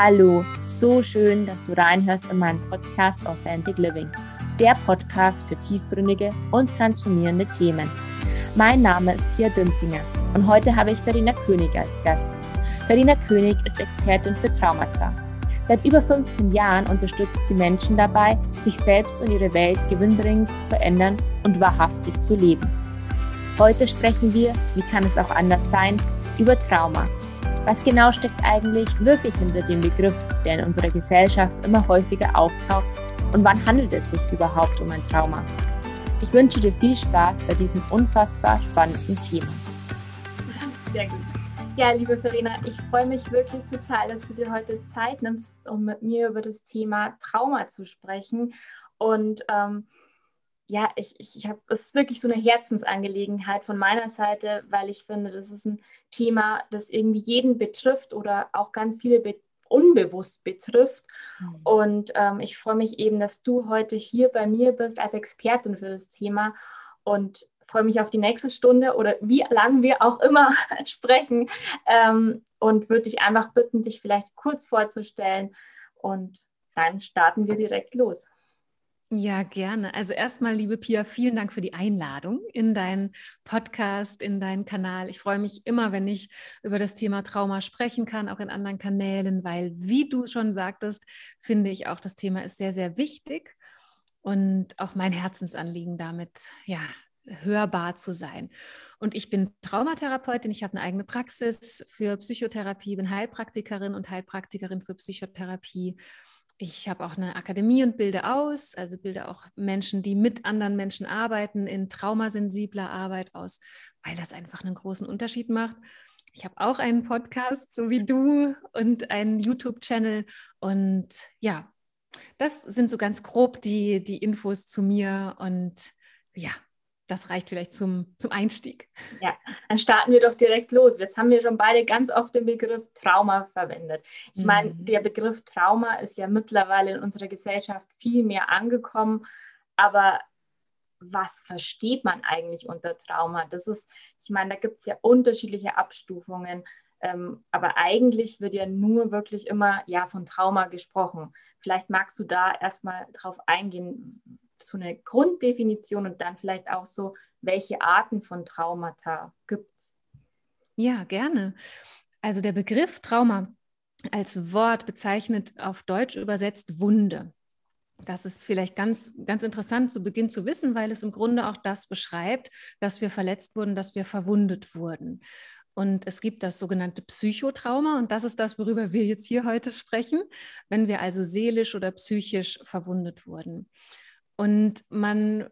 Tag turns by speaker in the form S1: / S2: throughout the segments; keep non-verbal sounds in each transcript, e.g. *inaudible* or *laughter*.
S1: Hallo, so schön, dass du reinhörst in meinen Podcast Authentic Living, der Podcast für tiefgründige und transformierende Themen. Mein Name ist Pia Dünzinger und heute habe ich Verena König als Gast. Verena König ist Expertin für Traumata. Seit über 15 Jahren unterstützt sie Menschen dabei, sich selbst und ihre Welt gewinnbringend zu verändern und wahrhaftig zu leben. Heute sprechen wir, wie kann es auch anders sein, über Trauma was genau steckt eigentlich wirklich hinter dem Begriff, der in unserer Gesellschaft immer häufiger auftaucht? Und wann handelt es sich überhaupt um ein Trauma? Ich wünsche dir viel Spaß bei diesem unfassbar spannenden Thema.
S2: Sehr gut. Ja, liebe Verena, ich freue mich wirklich total, dass du dir heute Zeit nimmst, um mit mir über das Thema Trauma zu sprechen. Und ähm, ja, ich, ich, habe, es ist wirklich so eine Herzensangelegenheit von meiner Seite, weil ich finde, das ist ein Thema, das irgendwie jeden betrifft oder auch ganz viele be unbewusst betrifft. Mhm. Und ähm, ich freue mich eben, dass du heute hier bei mir bist als Expertin für das Thema und freue mich auf die nächste Stunde oder wie lange wir auch immer *laughs* sprechen ähm, und würde dich einfach bitten, dich vielleicht kurz vorzustellen und dann starten wir direkt los.
S1: Ja, gerne. Also erstmal, liebe Pia, vielen Dank für die Einladung in deinen Podcast, in deinen Kanal. Ich freue mich immer, wenn ich über das Thema Trauma sprechen kann, auch in anderen Kanälen, weil, wie du schon sagtest, finde ich auch, das Thema ist sehr, sehr wichtig und auch mein Herzensanliegen damit, ja, hörbar zu sein. Und ich bin Traumatherapeutin, ich habe eine eigene Praxis für Psychotherapie, bin Heilpraktikerin und Heilpraktikerin für Psychotherapie ich habe auch eine Akademie und bilde aus, also bilde auch Menschen, die mit anderen Menschen arbeiten, in traumasensibler Arbeit aus, weil das einfach einen großen Unterschied macht. Ich habe auch einen Podcast, so wie du, und einen YouTube-Channel. Und ja, das sind so ganz grob die, die Infos zu mir. Und ja, das reicht vielleicht zum, zum Einstieg.
S2: Ja, dann starten wir doch direkt los. Jetzt haben wir schon beide ganz oft den Begriff Trauma verwendet. Ich mhm. meine, der Begriff Trauma ist ja mittlerweile in unserer Gesellschaft viel mehr angekommen, aber was versteht man eigentlich unter Trauma? Das ist, ich meine, da gibt es ja unterschiedliche Abstufungen, ähm, aber eigentlich wird ja nur wirklich immer ja von Trauma gesprochen. Vielleicht magst du da erstmal drauf eingehen, so eine Grunddefinition und dann vielleicht auch so, welche Arten von Traumata gibt es?
S1: Ja, gerne. Also der Begriff Trauma als Wort bezeichnet auf Deutsch übersetzt Wunde. Das ist vielleicht ganz, ganz interessant zu Beginn zu wissen, weil es im Grunde auch das beschreibt, dass wir verletzt wurden, dass wir verwundet wurden. Und es gibt das sogenannte Psychotrauma und das ist das, worüber wir jetzt hier heute sprechen, wenn wir also seelisch oder psychisch verwundet wurden. Und man,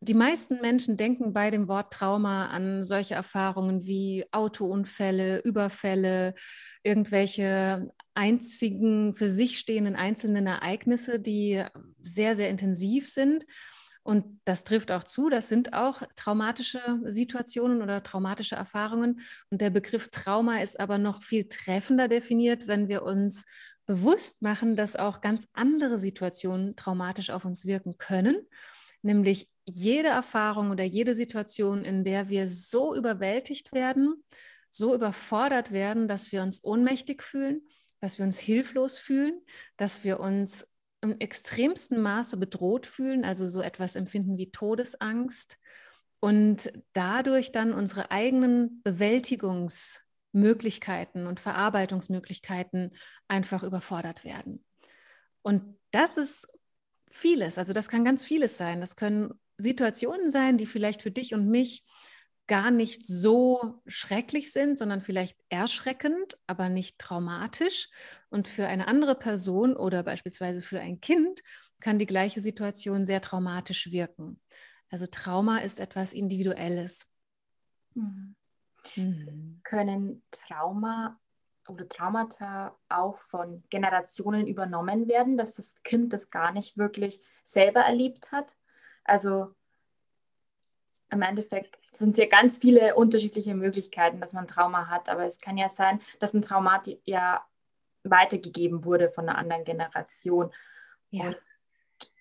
S1: die meisten Menschen denken bei dem Wort Trauma an solche Erfahrungen wie Autounfälle, Überfälle, irgendwelche einzigen für sich stehenden einzelnen Ereignisse, die sehr, sehr intensiv sind. Und das trifft auch zu, das sind auch traumatische Situationen oder traumatische Erfahrungen. Und der Begriff Trauma ist aber noch viel treffender definiert, wenn wir uns bewusst machen, dass auch ganz andere Situationen traumatisch auf uns wirken können, nämlich jede Erfahrung oder jede Situation, in der wir so überwältigt werden, so überfordert werden, dass wir uns ohnmächtig fühlen, dass wir uns hilflos fühlen, dass wir uns im extremsten Maße bedroht fühlen, also so etwas empfinden wie Todesangst. Und dadurch dann unsere eigenen Bewältigungs- Möglichkeiten und Verarbeitungsmöglichkeiten einfach überfordert werden. Und das ist vieles, also das kann ganz vieles sein. Das können Situationen sein, die vielleicht für dich und mich gar nicht so schrecklich sind, sondern vielleicht erschreckend, aber nicht traumatisch. Und für eine andere Person oder beispielsweise für ein Kind kann die gleiche Situation sehr traumatisch wirken. Also Trauma ist etwas Individuelles.
S2: Mhm. Mhm. Können Trauma oder Traumata auch von Generationen übernommen werden, dass das Kind das gar nicht wirklich selber erlebt hat? Also im Endeffekt sind es ja ganz viele unterschiedliche Möglichkeiten, dass man Trauma hat, aber es kann ja sein, dass ein Trauma ja weitergegeben wurde von einer anderen Generation. Ja. Und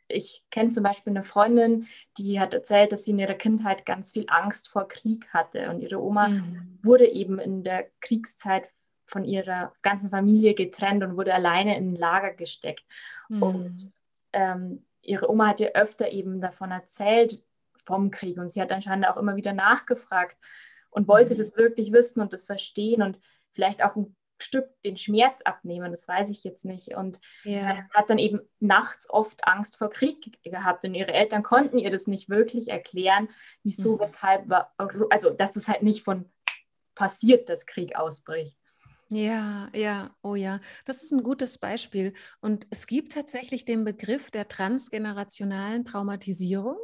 S2: ich kenne zum Beispiel eine Freundin, die hat erzählt, dass sie in ihrer Kindheit ganz viel Angst vor Krieg hatte und ihre Oma mhm. wurde eben in der Kriegszeit von ihrer ganzen Familie getrennt und wurde alleine in ein Lager gesteckt. Mhm. Und ähm, ihre Oma hat ihr öfter eben davon erzählt, vom Krieg. Und sie hat anscheinend auch immer wieder nachgefragt und wollte mhm. das wirklich wissen und das verstehen und vielleicht auch ein Stück den Schmerz abnehmen, das weiß ich jetzt nicht. Und ja. hat dann eben nachts oft Angst vor Krieg gehabt. Und ihre Eltern konnten ihr das nicht wirklich erklären, wieso, mhm. weshalb, also dass es halt nicht von passiert, dass Krieg ausbricht.
S1: Ja, ja, oh ja, das ist ein gutes Beispiel. Und es gibt tatsächlich den Begriff der transgenerationalen Traumatisierung.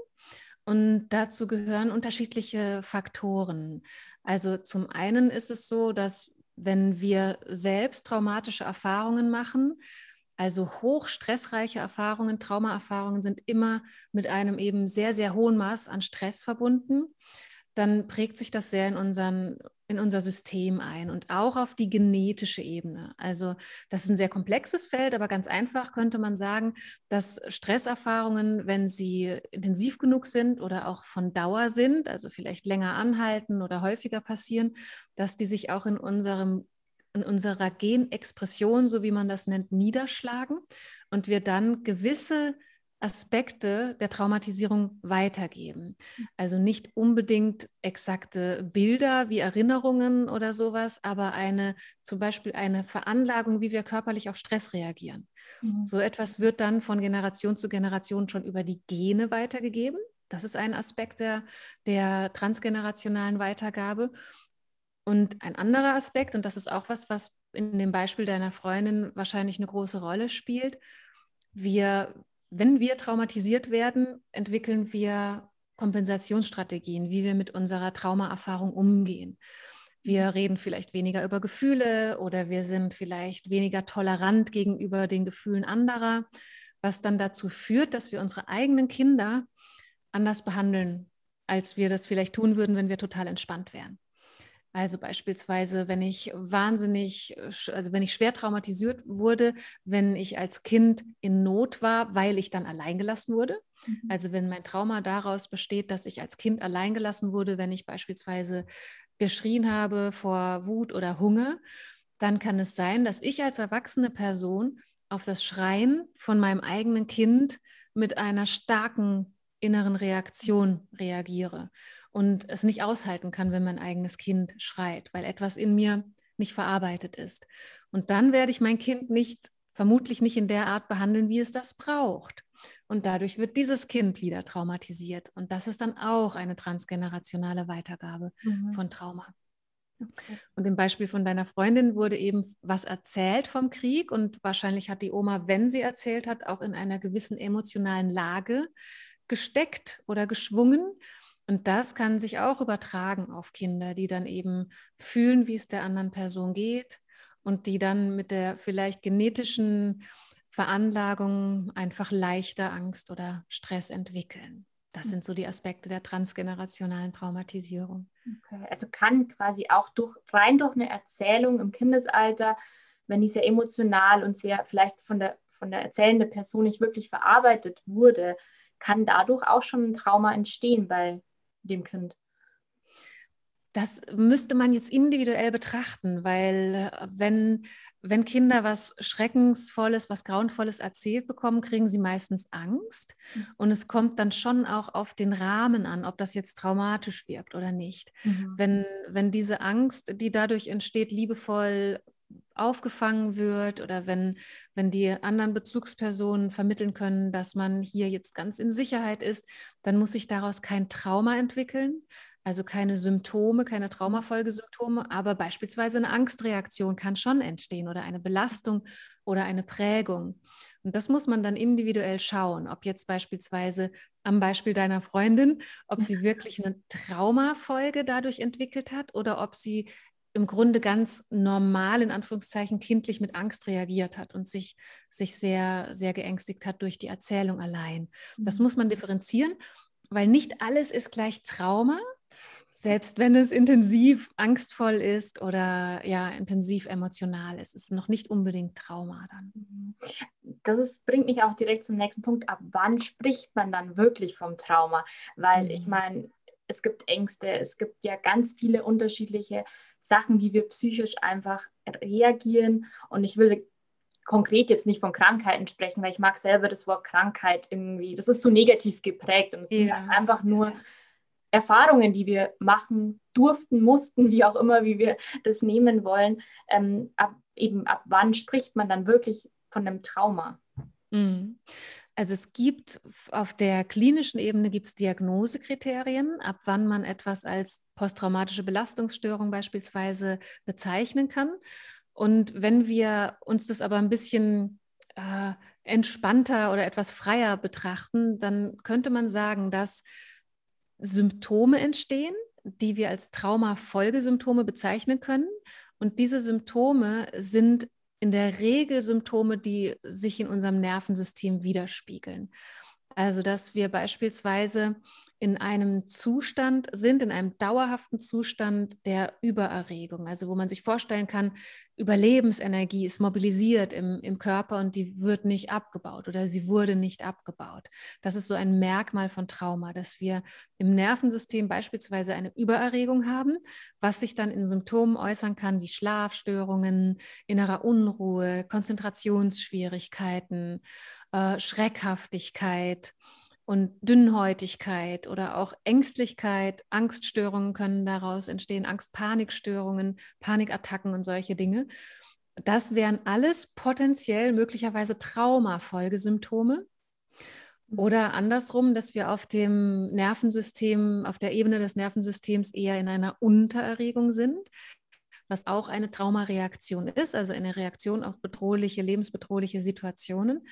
S1: Und dazu gehören unterschiedliche Faktoren. Also zum einen ist es so, dass wenn wir selbst traumatische Erfahrungen machen, also hoch stressreiche Erfahrungen, Traumaerfahrungen sind immer mit einem eben sehr, sehr hohen Maß an Stress verbunden dann prägt sich das sehr in, unseren, in unser System ein und auch auf die genetische Ebene. Also das ist ein sehr komplexes Feld, aber ganz einfach könnte man sagen, dass Stresserfahrungen, wenn sie intensiv genug sind oder auch von Dauer sind, also vielleicht länger anhalten oder häufiger passieren, dass die sich auch in unserem in unserer Genexpression, so wie man das nennt, niederschlagen und wir dann gewisse Aspekte der Traumatisierung weitergeben. Also nicht unbedingt exakte Bilder wie Erinnerungen oder sowas, aber eine zum Beispiel eine Veranlagung, wie wir körperlich auf Stress reagieren. Mhm. So etwas wird dann von Generation zu Generation schon über die Gene weitergegeben. Das ist ein Aspekt der, der transgenerationalen Weitergabe. Und ein anderer Aspekt, und das ist auch was, was in dem Beispiel deiner Freundin wahrscheinlich eine große Rolle spielt, wir wenn wir traumatisiert werden, entwickeln wir Kompensationsstrategien, wie wir mit unserer Traumaerfahrung umgehen. Wir mhm. reden vielleicht weniger über Gefühle oder wir sind vielleicht weniger tolerant gegenüber den Gefühlen anderer, was dann dazu führt, dass wir unsere eigenen Kinder anders behandeln, als wir das vielleicht tun würden, wenn wir total entspannt wären. Also beispielsweise, wenn ich wahnsinnig, also wenn ich schwer traumatisiert wurde, wenn ich als Kind in Not war, weil ich dann alleingelassen wurde. Mhm. Also wenn mein Trauma daraus besteht, dass ich als Kind alleingelassen wurde, wenn ich beispielsweise geschrien habe vor Wut oder Hunger, dann kann es sein, dass ich als erwachsene Person auf das Schreien von meinem eigenen Kind mit einer starken inneren Reaktion reagiere und es nicht aushalten kann, wenn mein eigenes Kind schreit, weil etwas in mir nicht verarbeitet ist. Und dann werde ich mein Kind nicht, vermutlich nicht in der Art behandeln, wie es das braucht. Und dadurch wird dieses Kind wieder traumatisiert. Und das ist dann auch eine transgenerationale Weitergabe mhm. von Trauma. Okay. Und im Beispiel von deiner Freundin wurde eben was erzählt vom Krieg und wahrscheinlich hat die Oma, wenn sie erzählt hat, auch in einer gewissen emotionalen Lage gesteckt oder geschwungen. Und das kann sich auch übertragen auf Kinder, die dann eben fühlen, wie es der anderen Person geht und die dann mit der vielleicht genetischen Veranlagung einfach leichter Angst oder Stress entwickeln. Das sind so die Aspekte der transgenerationalen Traumatisierung.
S2: Okay. Also kann quasi auch durch, rein durch eine Erzählung im Kindesalter, wenn die sehr emotional und sehr vielleicht von der, von der erzählenden Person nicht wirklich verarbeitet wurde, kann dadurch auch schon ein Trauma entstehen bei dem Kind?
S1: Das müsste man jetzt individuell betrachten, weil äh, wenn, wenn Kinder was Schreckensvolles, was Grauenvolles erzählt bekommen, kriegen sie meistens Angst. Mhm. Und es kommt dann schon auch auf den Rahmen an, ob das jetzt traumatisch wirkt oder nicht. Mhm. Wenn, wenn diese Angst, die dadurch entsteht, liebevoll aufgefangen wird oder wenn, wenn die anderen Bezugspersonen vermitteln können, dass man hier jetzt ganz in Sicherheit ist, dann muss sich daraus kein Trauma entwickeln, also keine Symptome, keine Traumafolgesymptome, aber beispielsweise eine Angstreaktion kann schon entstehen oder eine Belastung oder eine Prägung. Und das muss man dann individuell schauen, ob jetzt beispielsweise am Beispiel deiner Freundin, ob sie *laughs* wirklich eine Traumafolge dadurch entwickelt hat oder ob sie im Grunde ganz normal, in Anführungszeichen, kindlich mit Angst reagiert hat und sich, sich sehr, sehr geängstigt hat durch die Erzählung allein. Das mhm. muss man differenzieren, weil nicht alles ist gleich Trauma, selbst wenn es intensiv angstvoll ist oder ja, intensiv emotional ist. Es ist noch nicht unbedingt Trauma dann. Mhm.
S2: Das ist, bringt mich auch direkt zum nächsten Punkt. Ab wann spricht man dann wirklich vom Trauma? Weil mhm. ich meine, es gibt Ängste, es gibt ja ganz viele unterschiedliche Sachen, wie wir psychisch einfach reagieren. Und ich will konkret jetzt nicht von Krankheiten sprechen, weil ich mag selber das Wort Krankheit irgendwie, das ist so negativ geprägt und es ja. sind einfach nur Erfahrungen, die wir machen durften, mussten, wie auch immer, wie wir das nehmen wollen. Ähm, ab, eben ab wann spricht man dann wirklich von einem Trauma?
S1: Mhm. Also es gibt auf der klinischen Ebene gibt es Diagnosekriterien, ab wann man etwas als posttraumatische Belastungsstörung beispielsweise bezeichnen kann. Und wenn wir uns das aber ein bisschen äh, entspannter oder etwas freier betrachten, dann könnte man sagen, dass Symptome entstehen, die wir als Traumafolgesymptome bezeichnen können. Und diese Symptome sind in der Regel Symptome, die sich in unserem Nervensystem widerspiegeln. Also, dass wir beispielsweise in einem Zustand sind, in einem dauerhaften Zustand der Übererregung, also wo man sich vorstellen kann, Überlebensenergie ist mobilisiert im, im Körper und die wird nicht abgebaut oder sie wurde nicht abgebaut. Das ist so ein Merkmal von Trauma, dass wir im Nervensystem beispielsweise eine Übererregung haben, was sich dann in Symptomen äußern kann wie Schlafstörungen, innerer Unruhe, Konzentrationsschwierigkeiten, äh, Schreckhaftigkeit und Dünnhäutigkeit oder auch Ängstlichkeit, Angststörungen können daraus entstehen, Angst-Panikstörungen, Panikattacken und solche Dinge. Das wären alles potenziell möglicherweise Traumafolgesymptome. Mhm. Oder andersrum, dass wir auf dem Nervensystem, auf der Ebene des Nervensystems eher in einer Untererregung sind, was auch eine Traumareaktion ist, also eine Reaktion auf bedrohliche, lebensbedrohliche Situationen.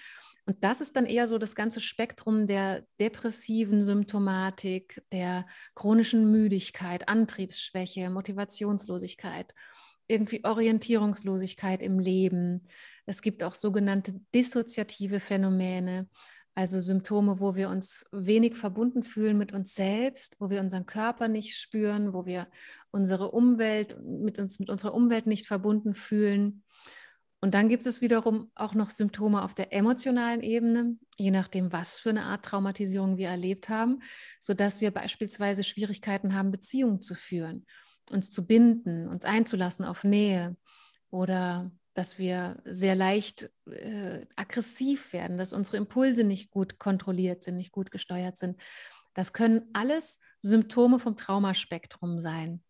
S1: Und das ist dann eher so das ganze Spektrum der depressiven Symptomatik, der chronischen Müdigkeit, Antriebsschwäche, Motivationslosigkeit, irgendwie Orientierungslosigkeit im Leben. Es gibt auch sogenannte dissoziative Phänomene, also Symptome, wo wir uns wenig verbunden fühlen mit uns selbst, wo wir unseren Körper nicht spüren, wo wir unsere Umwelt mit uns mit unserer Umwelt nicht verbunden fühlen. Und dann gibt es wiederum auch noch Symptome auf der emotionalen Ebene, je nachdem, was für eine Art Traumatisierung wir erlebt haben, sodass wir beispielsweise Schwierigkeiten haben, Beziehungen zu führen, uns zu binden, uns einzulassen auf Nähe oder dass wir sehr leicht äh, aggressiv werden, dass unsere Impulse nicht gut kontrolliert sind, nicht gut gesteuert sind. Das können alles Symptome vom Traumaspektrum sein.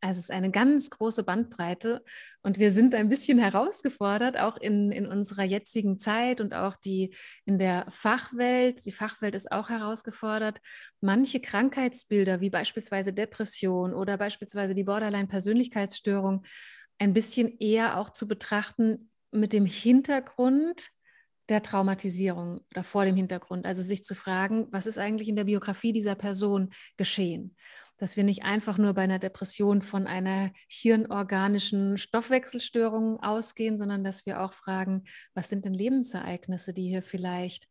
S1: Also es ist eine ganz große Bandbreite und wir sind ein bisschen herausgefordert, auch in, in unserer jetzigen Zeit und auch die in der Fachwelt. Die Fachwelt ist auch herausgefordert, manche Krankheitsbilder wie beispielsweise Depression oder beispielsweise die Borderline-Persönlichkeitsstörung ein bisschen eher auch zu betrachten mit dem Hintergrund der Traumatisierung oder vor dem Hintergrund. Also sich zu fragen, was ist eigentlich in der Biografie dieser Person geschehen? Dass wir nicht einfach nur bei einer Depression von einer hirnorganischen Stoffwechselstörung ausgehen, sondern dass wir auch fragen, was sind denn Lebensereignisse, die hier vielleicht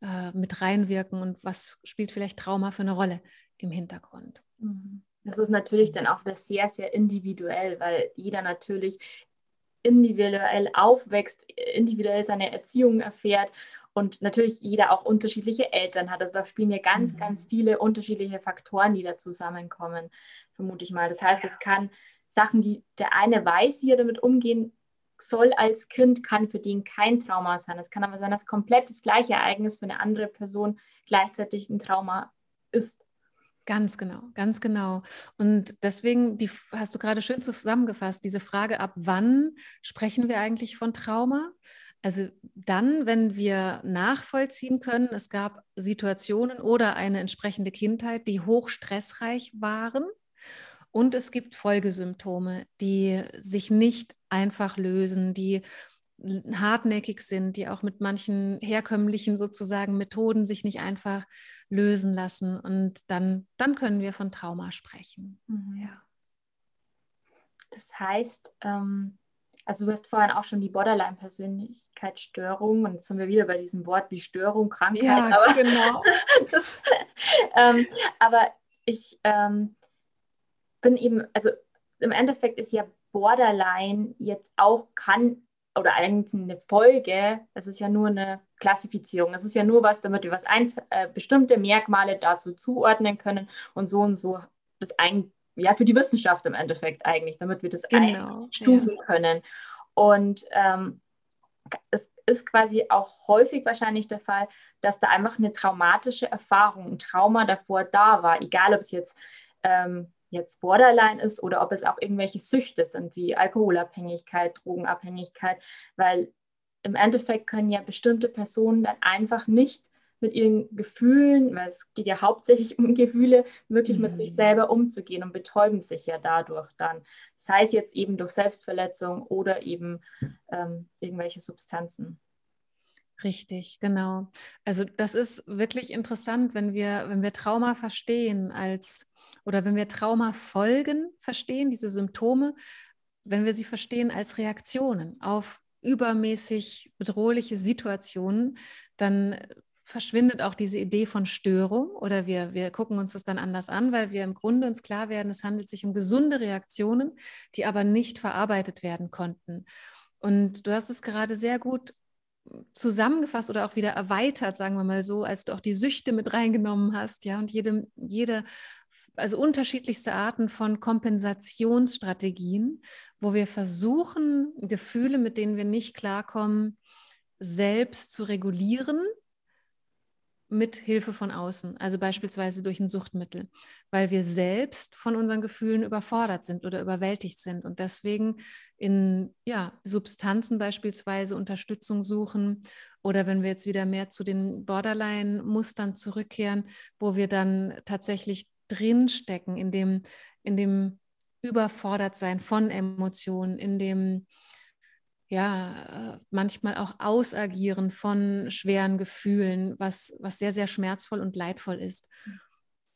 S1: äh, mit reinwirken und was spielt vielleicht Trauma für eine Rolle im Hintergrund.
S2: Mhm. Das ist natürlich dann auch das sehr, sehr individuell, weil jeder natürlich individuell aufwächst, individuell seine Erziehung erfährt und natürlich jeder auch unterschiedliche Eltern hat. Also da spielen ja ganz, mhm. ganz viele unterschiedliche Faktoren, die da zusammenkommen, vermute ich mal. Das heißt, es kann Sachen, die der eine weiß, wie er damit umgehen soll als Kind, kann für den kein Trauma sein. Es kann aber sein, dass komplett das gleiche Ereignis für eine andere Person gleichzeitig ein Trauma ist.
S1: Ganz genau, ganz genau. Und deswegen die, hast du gerade schön zusammengefasst, diese Frage, ab wann sprechen wir eigentlich von Trauma? Also dann, wenn wir nachvollziehen können, es gab Situationen oder eine entsprechende Kindheit, die hoch stressreich waren. Und es gibt Folgesymptome, die sich nicht einfach lösen, die hartnäckig sind, die auch mit manchen herkömmlichen sozusagen Methoden sich nicht einfach lösen lassen. Und dann, dann können wir von Trauma sprechen. Mhm. Ja.
S2: Das heißt, ähm, also du hast vorhin auch schon die Borderline-Persönlichkeitsstörung und jetzt sind wir wieder bei diesem Wort wie Störung, Krankheit. Ja, aber, genau. *laughs* das, ähm, aber ich ähm, bin eben, also im Endeffekt ist ja Borderline jetzt auch kann oder eigentlich eine Folge, das ist ja nur eine Klassifizierung. Das ist ja nur was, damit wir was ein, äh, bestimmte Merkmale dazu zuordnen können und so und so das ein, ja, für die Wissenschaft im Endeffekt eigentlich, damit wir das genau, einstufen ja. können. Und ähm, es ist quasi auch häufig wahrscheinlich der Fall, dass da einfach eine traumatische Erfahrung, ein Trauma davor da war, egal ob es jetzt, ähm, jetzt Borderline ist oder ob es auch irgendwelche Süchte sind, wie Alkoholabhängigkeit, Drogenabhängigkeit, weil im Endeffekt können ja bestimmte Personen dann einfach nicht mit ihren Gefühlen, weil es geht ja hauptsächlich *laughs* um Gefühle, wirklich mhm. mit sich mhm. selber umzugehen und betäuben sich ja dadurch dann. Sei es jetzt eben durch Selbstverletzung oder eben ähm, irgendwelche Substanzen.
S1: Richtig, genau. Also das ist wirklich interessant, wenn wir, wenn wir Trauma verstehen als oder wenn wir Traumafolgen verstehen, diese Symptome, wenn wir sie verstehen als Reaktionen auf übermäßig bedrohliche Situationen, dann verschwindet auch diese Idee von Störung oder wir, wir gucken uns das dann anders an, weil wir im Grunde uns klar werden, es handelt sich um gesunde Reaktionen, die aber nicht verarbeitet werden konnten. Und du hast es gerade sehr gut zusammengefasst oder auch wieder erweitert, sagen wir mal so, als du auch die Süchte mit reingenommen hast, ja, und jede, jede also unterschiedlichste Arten von Kompensationsstrategien, wo wir versuchen, Gefühle, mit denen wir nicht klarkommen, selbst zu regulieren mit Hilfe von außen, also beispielsweise durch ein Suchtmittel, weil wir selbst von unseren Gefühlen überfordert sind oder überwältigt sind und deswegen in ja, Substanzen beispielsweise Unterstützung suchen oder wenn wir jetzt wieder mehr zu den Borderline-Mustern zurückkehren, wo wir dann tatsächlich drinstecken in dem, in dem Überfordertsein von Emotionen, in dem ja, manchmal auch Ausagieren von schweren Gefühlen, was, was sehr, sehr schmerzvoll und leidvoll ist. Hm.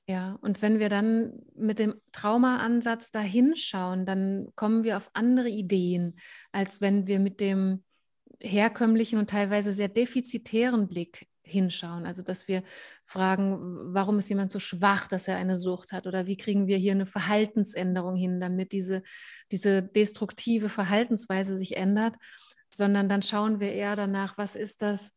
S1: Ja, und wenn wir dann mit dem Traumaansatz da hinschauen, dann kommen wir auf andere Ideen, als wenn wir mit dem herkömmlichen und teilweise sehr defizitären Blick hinschauen. Also, dass wir fragen, warum ist jemand so schwach, dass er eine Sucht hat? Oder wie kriegen wir hier eine Verhaltensänderung hin, damit diese, diese destruktive Verhaltensweise sich ändert? Sondern dann schauen wir eher danach, was ist das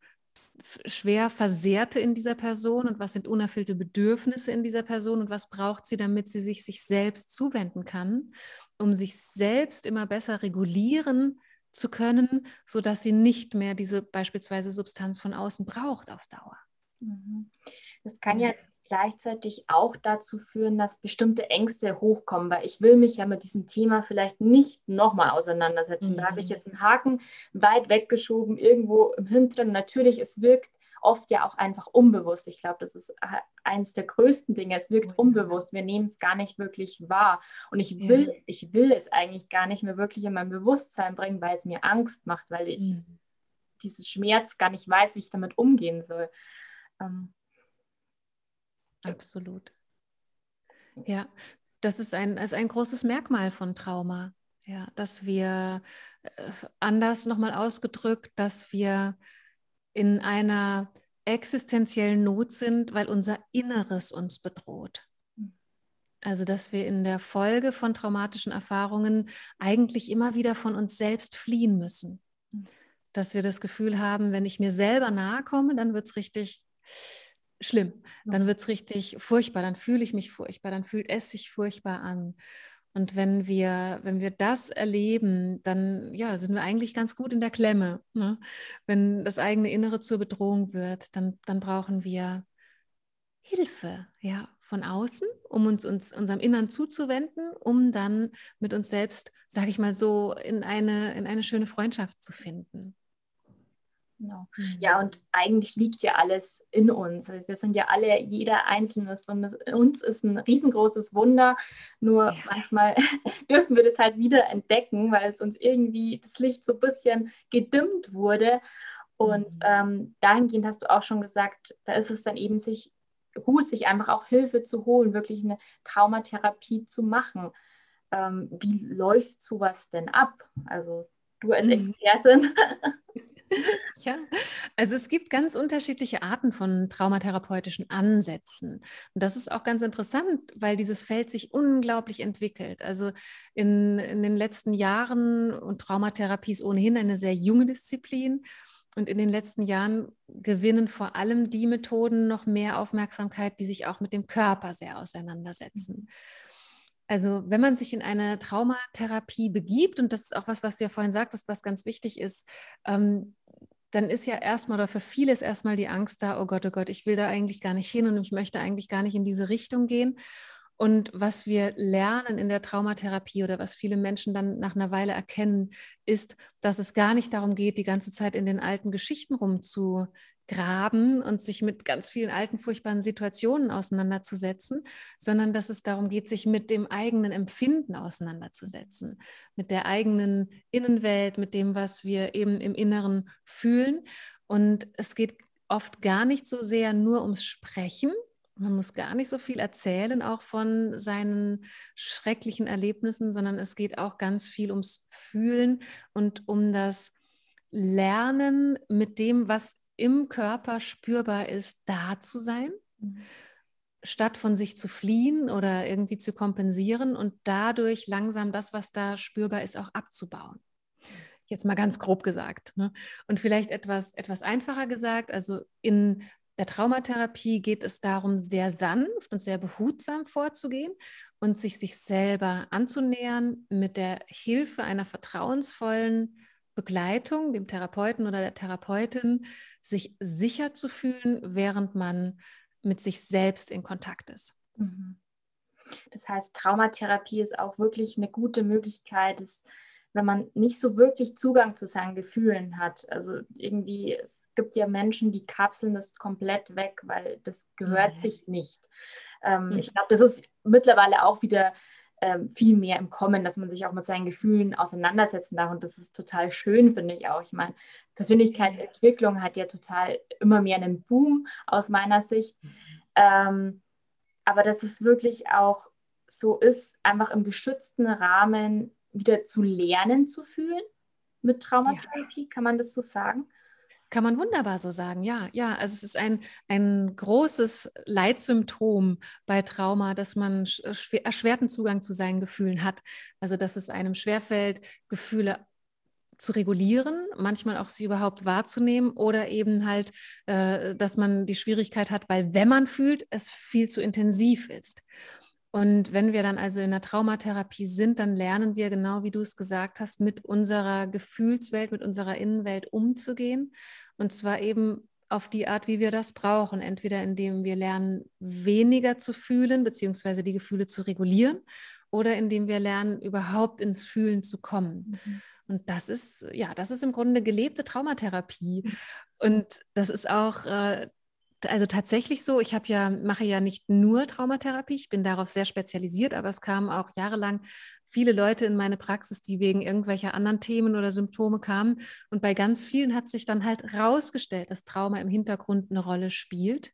S1: schwer Versehrte in dieser Person und was sind unerfüllte Bedürfnisse in dieser Person und was braucht sie, damit sie sich sich selbst zuwenden kann, um sich selbst immer besser regulieren zu können, sodass sie nicht mehr diese beispielsweise Substanz von außen braucht auf Dauer.
S2: Mhm. Das kann ja gleichzeitig auch dazu führen, dass bestimmte Ängste hochkommen, weil ich will mich ja mit diesem Thema vielleicht nicht nochmal auseinandersetzen. Mhm. Da habe ich mhm. jetzt einen Haken weit weggeschoben, irgendwo im Hinteren. Natürlich, es wirkt oft ja auch einfach unbewusst. Ich glaube, das ist äh, eines der größten Dinge. Es wirkt oh unbewusst. Wir nehmen es gar nicht wirklich wahr. Und ich will, ja. ich will es eigentlich gar nicht mehr wirklich in mein Bewusstsein bringen, weil es mir Angst macht, weil ich mhm. diesen Schmerz gar nicht weiß, wie ich damit umgehen soll. Ähm,
S1: Absolut. Ja, das ist ein, ist ein großes Merkmal von Trauma. Ja, dass wir äh, anders nochmal ausgedrückt, dass wir in einer existenziellen Not sind, weil unser Inneres uns bedroht. Also, dass wir in der Folge von traumatischen Erfahrungen eigentlich immer wieder von uns selbst fliehen müssen. Dass wir das Gefühl haben, wenn ich mir selber nahe komme, dann wird es richtig schlimm. Dann wird es richtig furchtbar. Dann fühle ich mich furchtbar. Dann fühlt es sich furchtbar an. Und wenn wir, wenn wir das erleben, dann ja, sind wir eigentlich ganz gut in der Klemme. Ne? Wenn das eigene Innere zur Bedrohung wird, dann, dann brauchen wir Hilfe, ja, von außen, um uns, uns unserem Innern zuzuwenden, um dann mit uns selbst, sage ich mal so, in eine, in eine schöne Freundschaft zu finden.
S2: Genau. Mhm. Ja, und eigentlich liegt ja alles in uns. Also wir sind ja alle, jeder Einzelne von uns ist ein riesengroßes Wunder. Nur ja. manchmal *laughs* dürfen wir das halt wieder entdecken, weil es uns irgendwie das Licht so ein bisschen gedimmt wurde. Und mhm. ähm, dahingehend hast du auch schon gesagt, da ist es dann eben sich gut, sich einfach auch Hilfe zu holen, wirklich eine Traumatherapie zu machen. Ähm, wie läuft sowas denn ab? Also du als mhm. Expertin. *laughs*
S1: Ja, also es gibt ganz unterschiedliche Arten von traumatherapeutischen Ansätzen. Und das ist auch ganz interessant, weil dieses Feld sich unglaublich entwickelt. Also in, in den letzten Jahren, und Traumatherapie ist ohnehin eine sehr junge Disziplin, und in den letzten Jahren gewinnen vor allem die Methoden noch mehr Aufmerksamkeit, die sich auch mit dem Körper sehr auseinandersetzen. Also wenn man sich in eine Traumatherapie begibt, und das ist auch was, was du ja vorhin sagtest, was ganz wichtig ist, ähm, dann ist ja erstmal oder für viele ist erstmal die Angst da, oh Gott, oh Gott, ich will da eigentlich gar nicht hin und ich möchte eigentlich gar nicht in diese Richtung gehen. Und was wir lernen in der Traumatherapie oder was viele Menschen dann nach einer Weile erkennen, ist, dass es gar nicht darum geht, die ganze Zeit in den alten Geschichten rumzu graben und sich mit ganz vielen alten, furchtbaren Situationen auseinanderzusetzen, sondern dass es darum geht, sich mit dem eigenen Empfinden auseinanderzusetzen, mit der eigenen Innenwelt, mit dem, was wir eben im Inneren fühlen. Und es geht oft gar nicht so sehr nur ums Sprechen. Man muss gar nicht so viel erzählen, auch von seinen schrecklichen Erlebnissen, sondern es geht auch ganz viel ums Fühlen und um das Lernen mit dem, was im Körper spürbar ist, da zu sein, mhm. statt von sich zu fliehen oder irgendwie zu kompensieren und dadurch langsam das, was da spürbar ist, auch abzubauen. Jetzt mal ganz grob gesagt. Ne? Und vielleicht etwas, etwas einfacher gesagt, also in der Traumatherapie geht es darum, sehr sanft und sehr behutsam vorzugehen und sich sich selber anzunähern mit der Hilfe einer vertrauensvollen Begleitung, dem Therapeuten oder der Therapeutin, sich sicher zu fühlen, während man mit sich selbst in Kontakt ist. Mhm.
S2: Das heißt, Traumatherapie ist auch wirklich eine gute Möglichkeit, ist, wenn man nicht so wirklich Zugang zu seinen Gefühlen hat. Also irgendwie, es gibt ja Menschen, die kapseln das komplett weg, weil das gehört mhm. sich nicht. Ähm, mhm. Ich glaube, das ist mittlerweile auch wieder viel mehr im Kommen, dass man sich auch mit seinen Gefühlen auseinandersetzen darf. Und das ist total schön, finde ich auch. Ich meine, Persönlichkeitsentwicklung hat ja total immer mehr einen Boom aus meiner Sicht. Ähm, aber dass es wirklich auch so ist, einfach im geschützten Rahmen wieder zu lernen zu fühlen mit Traumatherapie, ja. kann man das so sagen?
S1: Kann man wunderbar so sagen, ja, ja. Also es ist ein, ein großes Leitsymptom bei Trauma, dass man erschwerten Zugang zu seinen Gefühlen hat. Also dass es einem schwerfällt, Gefühle zu regulieren, manchmal auch sie überhaupt wahrzunehmen oder eben halt, äh, dass man die Schwierigkeit hat, weil wenn man fühlt, es viel zu intensiv ist. Und wenn wir dann also in der Traumatherapie sind, dann lernen wir genau, wie du es gesagt hast, mit unserer Gefühlswelt, mit unserer Innenwelt umzugehen. Und zwar eben auf die Art, wie wir das brauchen. Entweder indem wir lernen, weniger zu fühlen, beziehungsweise die Gefühle zu regulieren, oder indem wir lernen, überhaupt ins Fühlen zu kommen. Mhm. Und das ist, ja, das ist im Grunde gelebte Traumatherapie. Mhm. Und das ist auch äh, also tatsächlich so, ich habe ja, mache ja nicht nur Traumatherapie, ich bin darauf sehr spezialisiert, aber es kamen auch jahrelang viele Leute in meine Praxis, die wegen irgendwelcher anderen Themen oder Symptome kamen. Und bei ganz vielen hat sich dann halt rausgestellt, dass Trauma im Hintergrund eine Rolle spielt.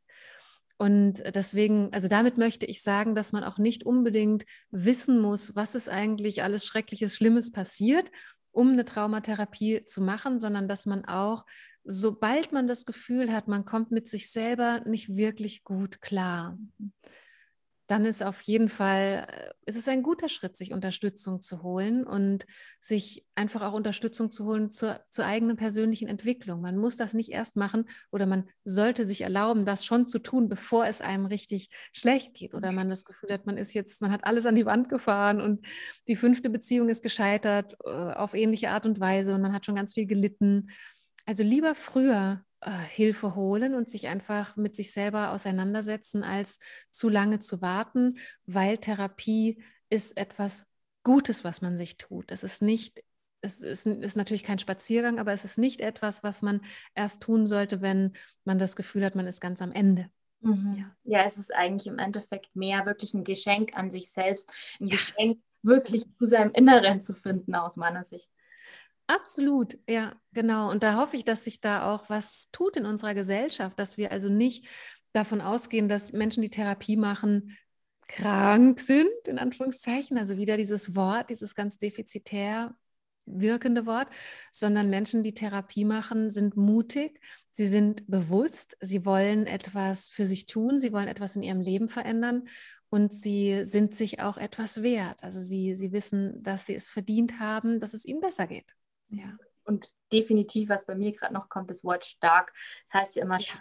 S1: Und deswegen, also damit möchte ich sagen, dass man auch nicht unbedingt wissen muss, was ist eigentlich alles Schreckliches, Schlimmes passiert, um eine Traumatherapie zu machen, sondern dass man auch sobald man das Gefühl hat, man kommt mit sich selber nicht wirklich gut klar, dann ist auf jeden Fall, äh, ist es ein guter Schritt, sich Unterstützung zu holen und sich einfach auch Unterstützung zu holen zur, zur eigenen persönlichen Entwicklung. Man muss das nicht erst machen oder man sollte sich erlauben, das schon zu tun, bevor es einem richtig schlecht geht oder man das Gefühl hat, man ist jetzt, man hat alles an die Wand gefahren und die fünfte Beziehung ist gescheitert äh, auf ähnliche Art und Weise und man hat schon ganz viel gelitten also lieber früher äh, Hilfe holen und sich einfach mit sich selber auseinandersetzen, als zu lange zu warten, weil Therapie ist etwas Gutes, was man sich tut. Es ist nicht es ist, ist, natürlich kein Spaziergang, aber es ist nicht etwas, was man erst tun sollte, wenn man das Gefühl hat, man ist ganz am Ende.
S2: Mhm. Ja. ja. es ist eigentlich im Endeffekt mehr wirklich ein Geschenk an sich selbst, ein ja. Geschenk wirklich zu seinem Inneren zu finden, aus meiner Sicht.
S1: Absolut, ja, genau. Und da hoffe ich, dass sich da auch was tut in unserer Gesellschaft, dass wir also nicht davon ausgehen, dass Menschen, die Therapie machen, krank sind, in Anführungszeichen. Also wieder dieses Wort, dieses ganz defizitär wirkende Wort, sondern Menschen, die Therapie machen, sind mutig, sie sind bewusst, sie wollen etwas für sich tun, sie wollen etwas in ihrem Leben verändern und sie sind sich auch etwas wert. Also sie, sie wissen, dass sie es verdient haben, dass es ihnen besser geht.
S2: Ja. Und definitiv, was bei mir gerade noch kommt, das Wort stark. Das heißt ja immer, ja.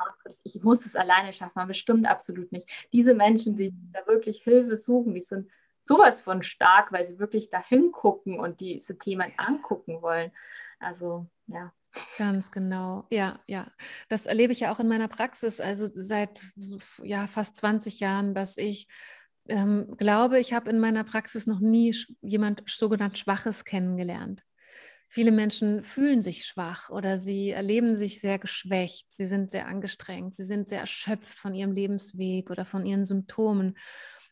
S2: ich muss es alleine schaffen, aber bestimmt absolut nicht. Diese Menschen, die da wirklich Hilfe suchen, die sind sowas von stark, weil sie wirklich da hingucken und diese Themen angucken wollen. Also ja.
S1: Ganz genau, ja, ja. Das erlebe ich ja auch in meiner Praxis, also seit ja, fast 20 Jahren, dass ich ähm, glaube, ich habe in meiner Praxis noch nie jemand sogenannt Schwaches kennengelernt. Viele Menschen fühlen sich schwach oder sie erleben sich sehr geschwächt, sie sind sehr angestrengt, sie sind sehr erschöpft von ihrem Lebensweg oder von ihren Symptomen.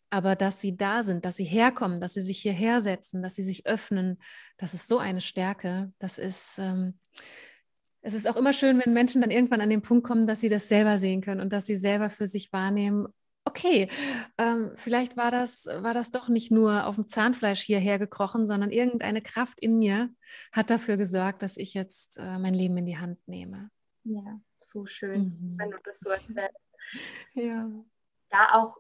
S1: Aber dass sie da sind, dass sie herkommen, dass sie sich hierher setzen, dass sie sich öffnen, das ist so eine Stärke. Das ist, ähm, es ist auch immer schön, wenn Menschen dann irgendwann an den Punkt kommen, dass sie das selber sehen können und dass sie selber für sich wahrnehmen, okay, ähm, vielleicht war das, war das doch nicht nur auf dem Zahnfleisch hierher gekrochen, sondern irgendeine Kraft in mir hat dafür gesorgt, dass ich jetzt äh, mein Leben in die Hand nehme.
S2: Ja, so schön, mhm. wenn du das so erzählst. *laughs* ja. Da auch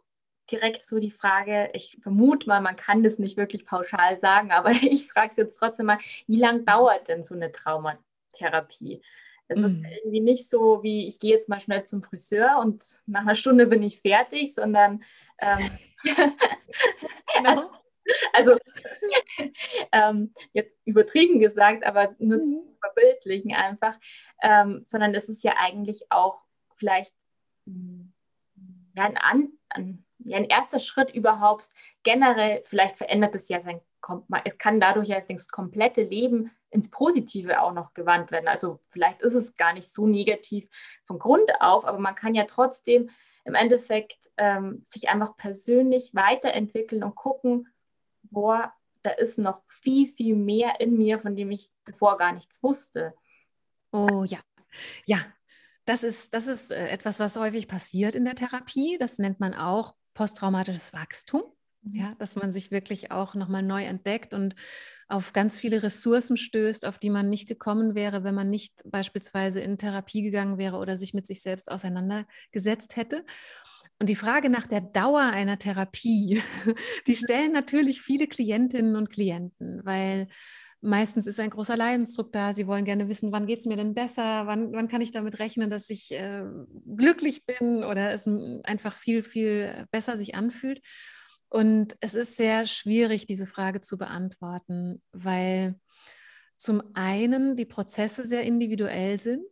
S2: direkt so die Frage, ich vermute mal, man kann das nicht wirklich pauschal sagen, aber *laughs* ich frage es jetzt trotzdem mal, wie lange dauert denn so eine Traumatherapie? Es mhm. ist irgendwie nicht so wie, ich gehe jetzt mal schnell zum Friseur und nach einer Stunde bin ich fertig, sondern ähm, *laughs* genau. *laughs* also *laughs* ähm, jetzt übertrieben gesagt, aber nur mhm. zu verbildlichen einfach, ähm, sondern es ist ja eigentlich auch vielleicht hm, ja, ein, An, ein, ja, ein erster Schritt überhaupt. Generell, vielleicht verändert es ja sein, es kann dadurch ja das komplette Leben ins Positive auch noch gewandt werden. Also vielleicht ist es gar nicht so negativ von Grund auf, aber man kann ja trotzdem im Endeffekt ähm, sich einfach persönlich weiterentwickeln und gucken, boah, da ist noch viel, viel mehr in mir, von dem ich davor gar nichts wusste.
S1: Oh ja, ja, das ist, das ist äh, etwas, was häufig passiert in der Therapie. Das nennt man auch posttraumatisches Wachstum. Ja, mhm. dass man sich wirklich auch nochmal neu entdeckt und auf ganz viele Ressourcen stößt, auf die man nicht gekommen wäre, wenn man nicht beispielsweise in Therapie gegangen wäre oder sich mit sich selbst auseinandergesetzt hätte. Und die Frage nach der Dauer einer Therapie, *laughs* die stellen natürlich viele Klientinnen und Klienten, weil meistens ist ein großer Leidensdruck da. Sie wollen gerne wissen, wann geht es mir denn besser, wann, wann kann ich damit rechnen, dass ich äh, glücklich bin oder es einfach viel, viel besser sich anfühlt. Und es ist sehr schwierig, diese Frage zu beantworten, weil zum einen die Prozesse sehr individuell sind.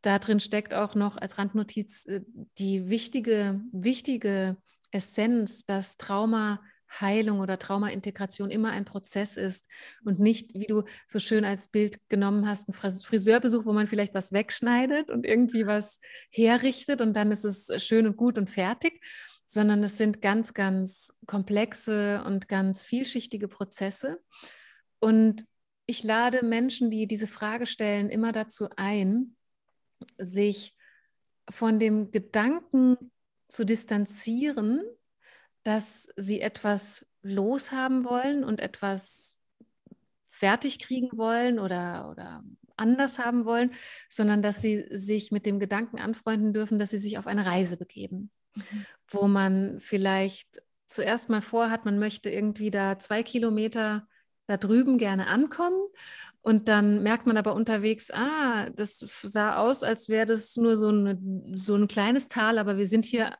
S1: Da drin steckt auch noch als Randnotiz äh, die wichtige, wichtige Essenz, dass Traumaheilung oder Traumaintegration immer ein Prozess ist und nicht, wie du so schön als Bild genommen hast, ein Friseurbesuch, wo man vielleicht was wegschneidet und irgendwie was herrichtet und dann ist es schön und gut und fertig, sondern es sind ganz, ganz komplexe und ganz vielschichtige Prozesse. Und ich lade Menschen, die diese Frage stellen, immer dazu ein, sich von dem Gedanken zu distanzieren, dass sie etwas loshaben wollen und etwas fertig kriegen wollen oder, oder anders haben wollen, sondern dass sie sich mit dem Gedanken anfreunden dürfen, dass sie sich auf eine Reise begeben wo man vielleicht zuerst mal vorhat, man möchte irgendwie da zwei Kilometer da drüben gerne ankommen. Und dann merkt man aber unterwegs, ah, das sah aus, als wäre das nur so, eine, so ein kleines Tal, aber wir sind hier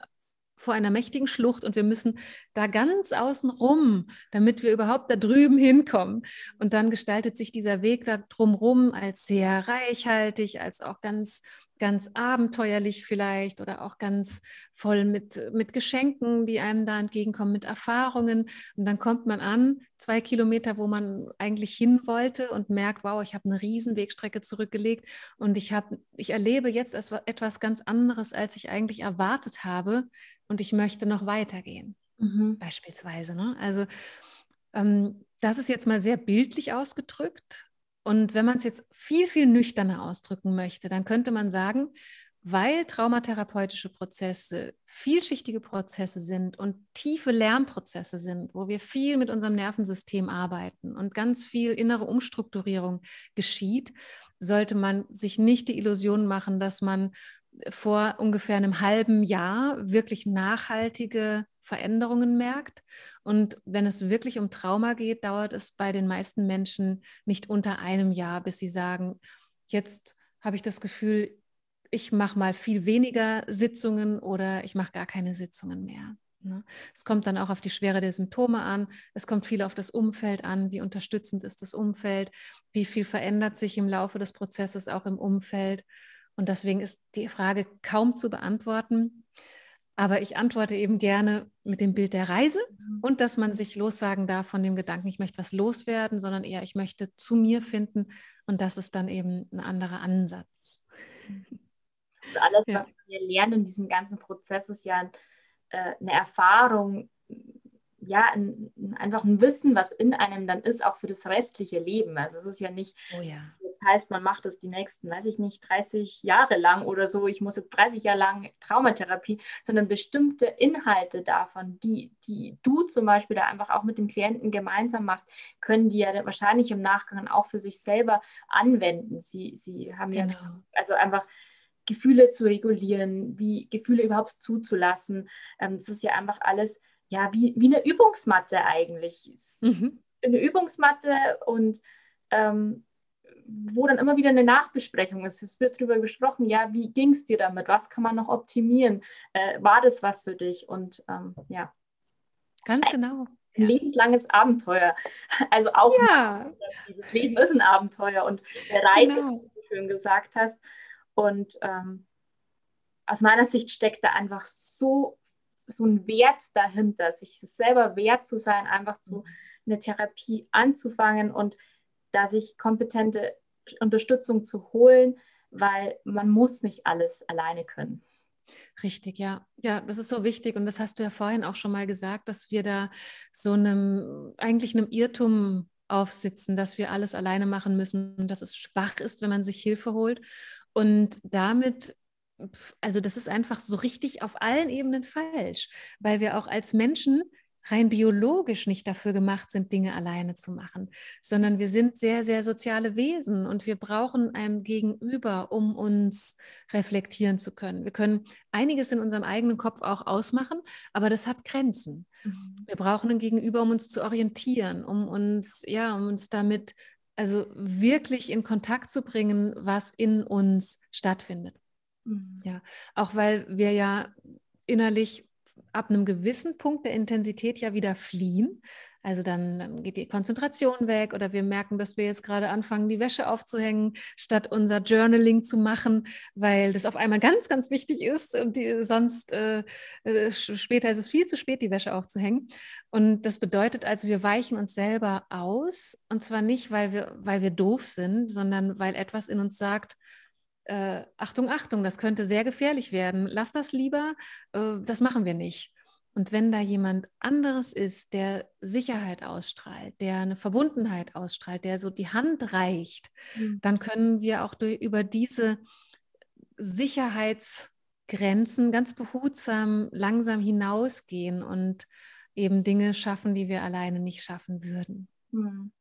S1: vor einer mächtigen Schlucht und wir müssen da ganz außen rum, damit wir überhaupt da drüben hinkommen. Und dann gestaltet sich dieser Weg da drumherum als sehr reichhaltig, als auch ganz ganz abenteuerlich vielleicht oder auch ganz voll mit, mit Geschenken, die einem da entgegenkommen, mit Erfahrungen. Und dann kommt man an, zwei Kilometer, wo man eigentlich hin wollte und merkt, wow, ich habe eine riesen Wegstrecke zurückgelegt und ich, hab, ich erlebe jetzt etwas ganz anderes, als ich eigentlich erwartet habe und ich möchte noch weitergehen. Mhm. Beispielsweise. Ne? Also ähm, das ist jetzt mal sehr bildlich ausgedrückt. Und wenn man es jetzt viel, viel nüchterner ausdrücken möchte, dann könnte man sagen, weil traumatherapeutische Prozesse vielschichtige Prozesse sind und tiefe Lernprozesse sind, wo wir viel mit unserem Nervensystem arbeiten und ganz viel innere Umstrukturierung geschieht, sollte man sich nicht die Illusion machen, dass man vor ungefähr einem halben Jahr wirklich nachhaltige Veränderungen merkt. Und wenn es wirklich um Trauma geht, dauert es bei den meisten Menschen nicht unter einem Jahr, bis sie sagen, jetzt habe ich das Gefühl, ich mache mal viel weniger Sitzungen oder ich mache gar keine Sitzungen mehr. Ne? Es kommt dann auch auf die Schwere der Symptome an. Es kommt viel auf das Umfeld an. Wie unterstützend ist das Umfeld? Wie viel verändert sich im Laufe des Prozesses auch im Umfeld? Und deswegen ist die Frage kaum zu beantworten. Aber ich antworte eben gerne mit dem Bild der Reise mhm. und dass man sich lossagen darf von dem Gedanken, ich möchte was loswerden, sondern eher, ich möchte zu mir finden. Und das ist dann eben ein anderer Ansatz.
S2: Also alles, ja. was wir lernen in diesem ganzen Prozess, ist ja äh, eine Erfahrung, ja, ein, einfach ein Wissen, was in einem dann ist, auch für das restliche Leben. Also es ist ja nicht,
S1: oh ja.
S2: Das heißt, man macht das die nächsten, weiß ich nicht, 30 Jahre lang oder so, ich muss jetzt 30 Jahre lang Traumatherapie, sondern bestimmte Inhalte davon, die, die du zum Beispiel da einfach auch mit dem Klienten gemeinsam machst, können die ja wahrscheinlich im Nachgang auch für sich selber anwenden. Sie, sie haben genau. ja also einfach Gefühle zu regulieren, wie Gefühle überhaupt zuzulassen. Ähm, das ist ja einfach alles ja wie, wie eine Übungsmatte eigentlich. Mhm. Eine Übungsmatte und ähm, wo dann immer wieder eine Nachbesprechung ist. Es wird darüber gesprochen, ja, wie ging es dir damit? Was kann man noch optimieren? Äh, war das was für dich? Und ähm, ja.
S1: Ganz genau.
S2: Ein lebenslanges Abenteuer. Also auch ja. das Leben ist ein Abenteuer und eine Reise, genau. wie du schön gesagt hast. Und ähm, aus meiner Sicht steckt da einfach so, so ein Wert dahinter, sich selber wert zu sein, einfach zu mhm. eine Therapie anzufangen und da sich kompetente Unterstützung zu holen, weil man muss nicht alles alleine können.
S1: Richtig, ja. Ja, das ist so wichtig. Und das hast du ja vorhin auch schon mal gesagt, dass wir da so einem, eigentlich einem Irrtum aufsitzen, dass wir alles alleine machen müssen, dass es schwach ist, wenn man sich Hilfe holt. Und damit, also das ist einfach so richtig auf allen Ebenen falsch, weil wir auch als Menschen rein biologisch nicht dafür gemacht sind, Dinge alleine zu machen, sondern wir sind sehr, sehr soziale Wesen und wir brauchen ein Gegenüber, um uns reflektieren zu können. Wir können einiges in unserem eigenen Kopf auch ausmachen, aber das hat Grenzen. Mhm. Wir brauchen ein Gegenüber, um uns zu orientieren, um uns, ja, um uns damit also wirklich in Kontakt zu bringen, was in uns stattfindet. Mhm. Ja, auch weil wir ja innerlich ab einem gewissen Punkt der Intensität ja wieder fliehen. Also dann, dann, geht die Konzentration weg oder wir merken, dass wir jetzt gerade anfangen, die Wäsche aufzuhängen, statt unser Journaling zu machen, weil das auf einmal ganz, ganz wichtig ist und die, sonst äh, äh, später ist es viel zu spät, die Wäsche aufzuhängen. Und das bedeutet also, wir weichen uns selber aus und zwar nicht, weil wir, weil wir doof sind, sondern weil etwas in uns sagt, äh, Achtung, Achtung, das könnte sehr gefährlich werden. Lass das lieber, äh, das machen wir nicht. Und wenn da jemand anderes ist, der Sicherheit ausstrahlt, der eine Verbundenheit ausstrahlt, der so die Hand reicht, mhm. dann können wir auch durch, über diese Sicherheitsgrenzen ganz behutsam, langsam hinausgehen und eben Dinge schaffen, die wir alleine nicht schaffen würden. Mhm.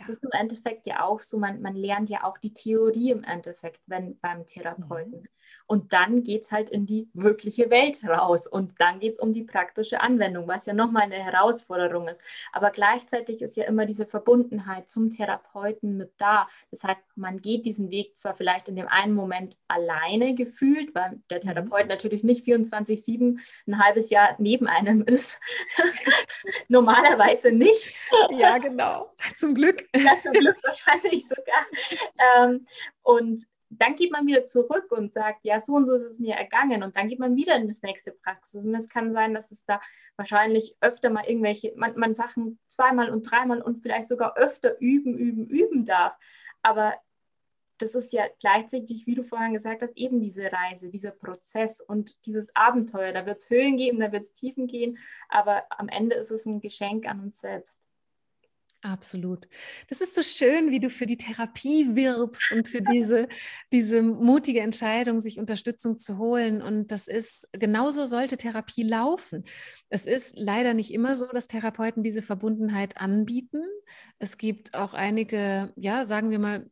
S2: Es ist im Endeffekt ja auch so, man, man lernt ja auch die Theorie im Endeffekt wenn, beim Therapeuten. Mhm. Und dann geht es halt in die wirkliche Welt raus. Und dann geht es um die praktische Anwendung, was ja nochmal eine Herausforderung ist. Aber gleichzeitig ist ja immer diese Verbundenheit zum Therapeuten mit da. Das heißt, man geht diesen Weg zwar vielleicht in dem einen Moment alleine gefühlt, weil der mhm. Therapeut natürlich nicht 24-7 ein halbes Jahr neben einem ist. *laughs* Normalerweise nicht.
S1: Ja, genau. Zum Glück.
S2: Ja, zum Glück wahrscheinlich sogar. Ähm, und dann geht man wieder zurück und sagt, ja, so und so ist es mir ergangen. Und dann geht man wieder in das nächste Praxis. Und es kann sein, dass es da wahrscheinlich öfter mal irgendwelche, man, man Sachen zweimal und dreimal und vielleicht sogar öfter üben, üben, üben darf. Aber das ist ja gleichzeitig, wie du vorhin gesagt hast, eben diese Reise, dieser Prozess und dieses Abenteuer. Da wird es Höhen geben, da wird es Tiefen gehen, aber am Ende ist es ein Geschenk an uns selbst.
S1: Absolut. Das ist so schön, wie du für die Therapie wirbst und für diese, diese mutige Entscheidung, sich Unterstützung zu holen. Und das ist, genauso sollte Therapie laufen. Es ist leider nicht immer so, dass Therapeuten diese Verbundenheit anbieten. Es gibt auch einige, ja, sagen wir mal,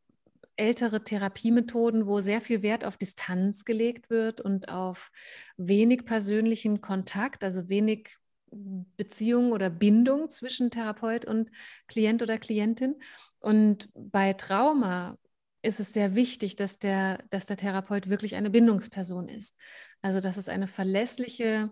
S1: ältere Therapiemethoden, wo sehr viel Wert auf Distanz gelegt wird und auf wenig persönlichen Kontakt, also wenig Beziehung oder Bindung zwischen Therapeut und Klient oder Klientin. Und bei Trauma ist es sehr wichtig, dass der, dass der Therapeut wirklich eine Bindungsperson ist. Also dass es eine verlässliche